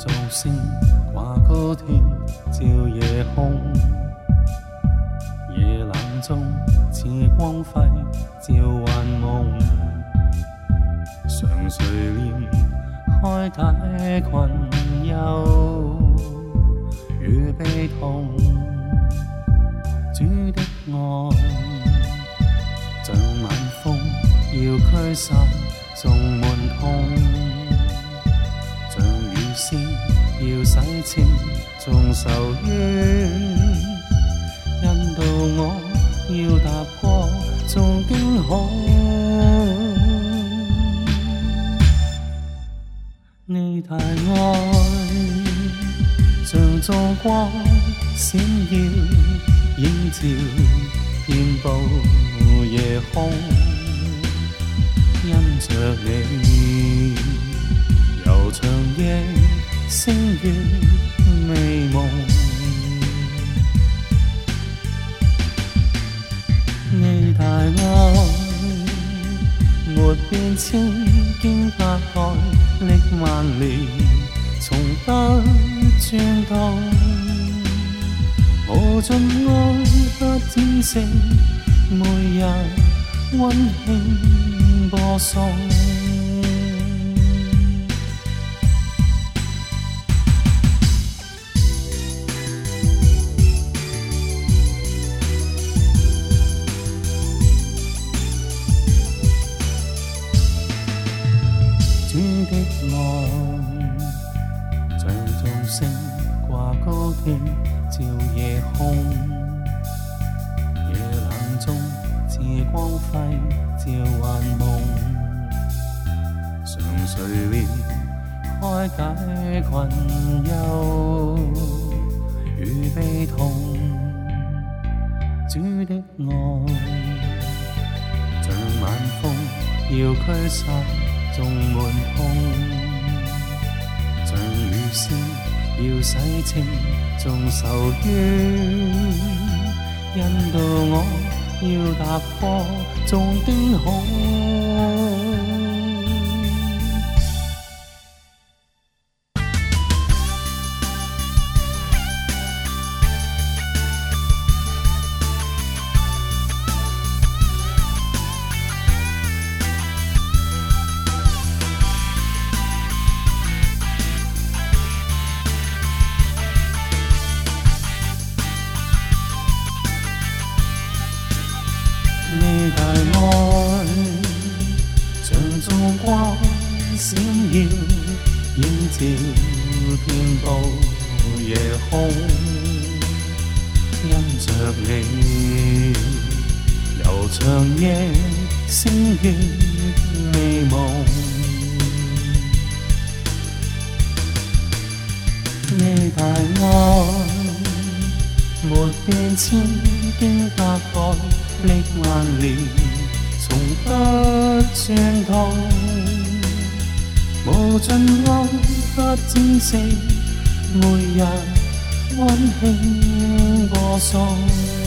做星划过天，照夜空。夜冷中，似光辉照幻梦。常睡念，开解困忧与悲痛。主的爱，像晚风，要驱散众闷痛。要洗清仲愁冤，引导我要踏过仲惊恐。你太爱像烛光闪耀，映照遍布夜空，因着你。没变迁，经百代，历万年，从不转动。无尽爱，不竭息，每日温馨播送。主的爱，像众星挂高天，照夜空。夜冷中，自光辉照幻梦。常垂怜，开解困忧，与悲痛。主的爱，像晚风，要驱散。纵门控，像雨丝要洗清，纵愁冤。因导我，要踏破众惊恐。愛，像燭光閃耀，映照遍布夜空。因着你，悠長夜星月美夢。你大愛，沒變遷經百代，歷萬年。从不相同，无尽爱，不珍惜，每日温馨播送。